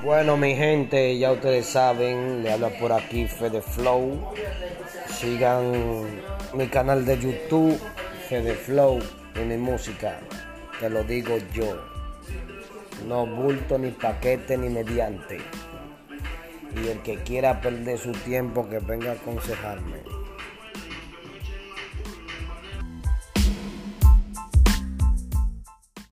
Bueno, mi gente, ya ustedes saben, le habla por aquí Fede Flow. Sigan mi canal de YouTube, Fede Flow, y mi música. Te lo digo yo. No bulto, ni paquete, ni mediante. Y el que quiera perder su tiempo, que venga a aconsejarme.